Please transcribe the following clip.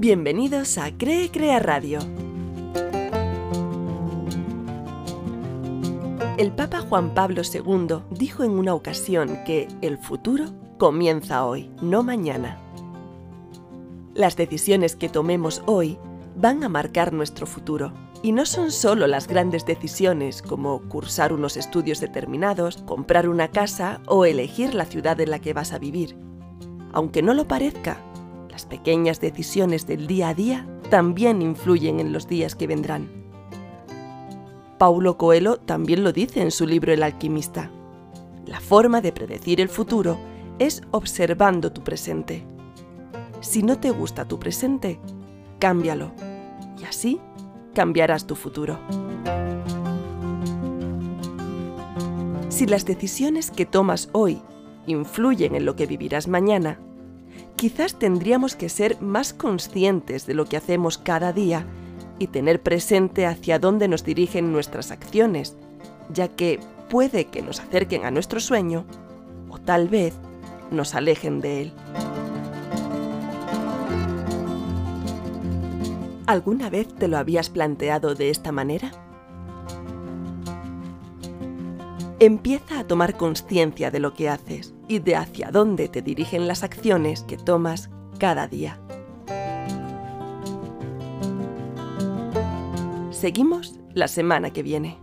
Bienvenidos a Cree Crea Radio. El Papa Juan Pablo II dijo en una ocasión que el futuro comienza hoy, no mañana. Las decisiones que tomemos hoy van a marcar nuestro futuro. Y no son solo las grandes decisiones como cursar unos estudios determinados, comprar una casa o elegir la ciudad en la que vas a vivir. Aunque no lo parezca, las pequeñas decisiones del día a día también influyen en los días que vendrán. Paulo Coelho también lo dice en su libro El alquimista. La forma de predecir el futuro es observando tu presente. Si no te gusta tu presente, cámbialo y así cambiarás tu futuro. Si las decisiones que tomas hoy influyen en lo que vivirás mañana, quizás tendríamos que ser más conscientes de lo que hacemos cada día y tener presente hacia dónde nos dirigen nuestras acciones, ya que puede que nos acerquen a nuestro sueño o tal vez nos alejen de él. ¿Alguna vez te lo habías planteado de esta manera? Empieza a tomar conciencia de lo que haces y de hacia dónde te dirigen las acciones que tomas cada día. Seguimos la semana que viene.